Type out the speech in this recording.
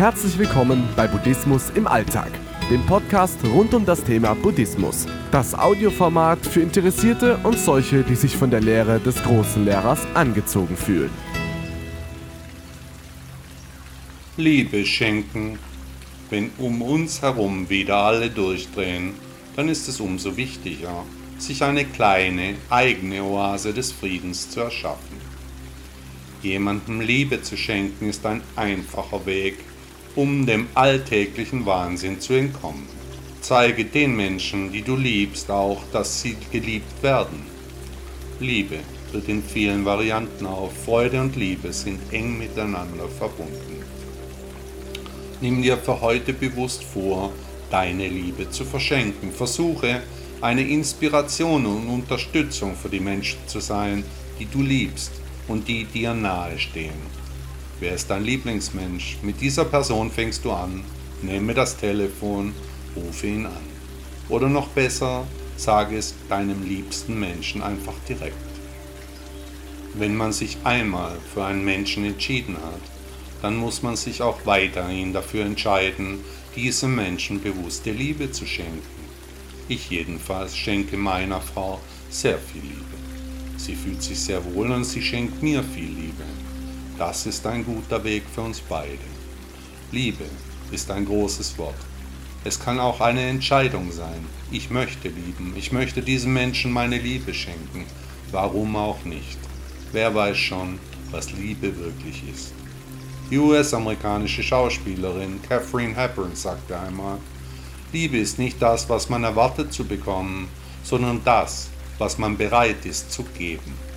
Herzlich willkommen bei Buddhismus im Alltag, dem Podcast rund um das Thema Buddhismus. Das Audioformat für Interessierte und solche, die sich von der Lehre des großen Lehrers angezogen fühlen. Liebe schenken. Wenn um uns herum wieder alle durchdrehen, dann ist es umso wichtiger, sich eine kleine eigene Oase des Friedens zu erschaffen. Jemandem Liebe zu schenken ist ein einfacher Weg, um dem alltäglichen Wahnsinn zu entkommen. Zeige den Menschen, die du liebst, auch, dass sie geliebt werden. Liebe tritt in vielen Varianten auf. Freude und Liebe sind eng miteinander verbunden. Nimm dir für heute bewusst vor, deine Liebe zu verschenken. Versuche, eine Inspiration und Unterstützung für die Menschen zu sein, die du liebst und die dir nahe stehen. Wer ist dein Lieblingsmensch? Mit dieser Person fängst du an, nehme das Telefon, rufe ihn an. Oder noch besser, sage es deinem liebsten Menschen einfach direkt. Wenn man sich einmal für einen Menschen entschieden hat, dann muss man sich auch weiterhin dafür entscheiden, diesem Menschen bewusste Liebe zu schenken. Ich jedenfalls schenke meiner Frau sehr viel Liebe. Sie fühlt sich sehr wohl und sie schenkt mir viel Liebe. Das ist ein guter Weg für uns beide. Liebe ist ein großes Wort. Es kann auch eine Entscheidung sein. Ich möchte lieben. Ich möchte diesem Menschen meine Liebe schenken. Warum auch nicht? Wer weiß schon, was Liebe wirklich ist. Die US-amerikanische Schauspielerin Catherine Hepburn sagte einmal, Liebe ist nicht das, was man erwartet zu bekommen, sondern das, was man bereit ist zu geben.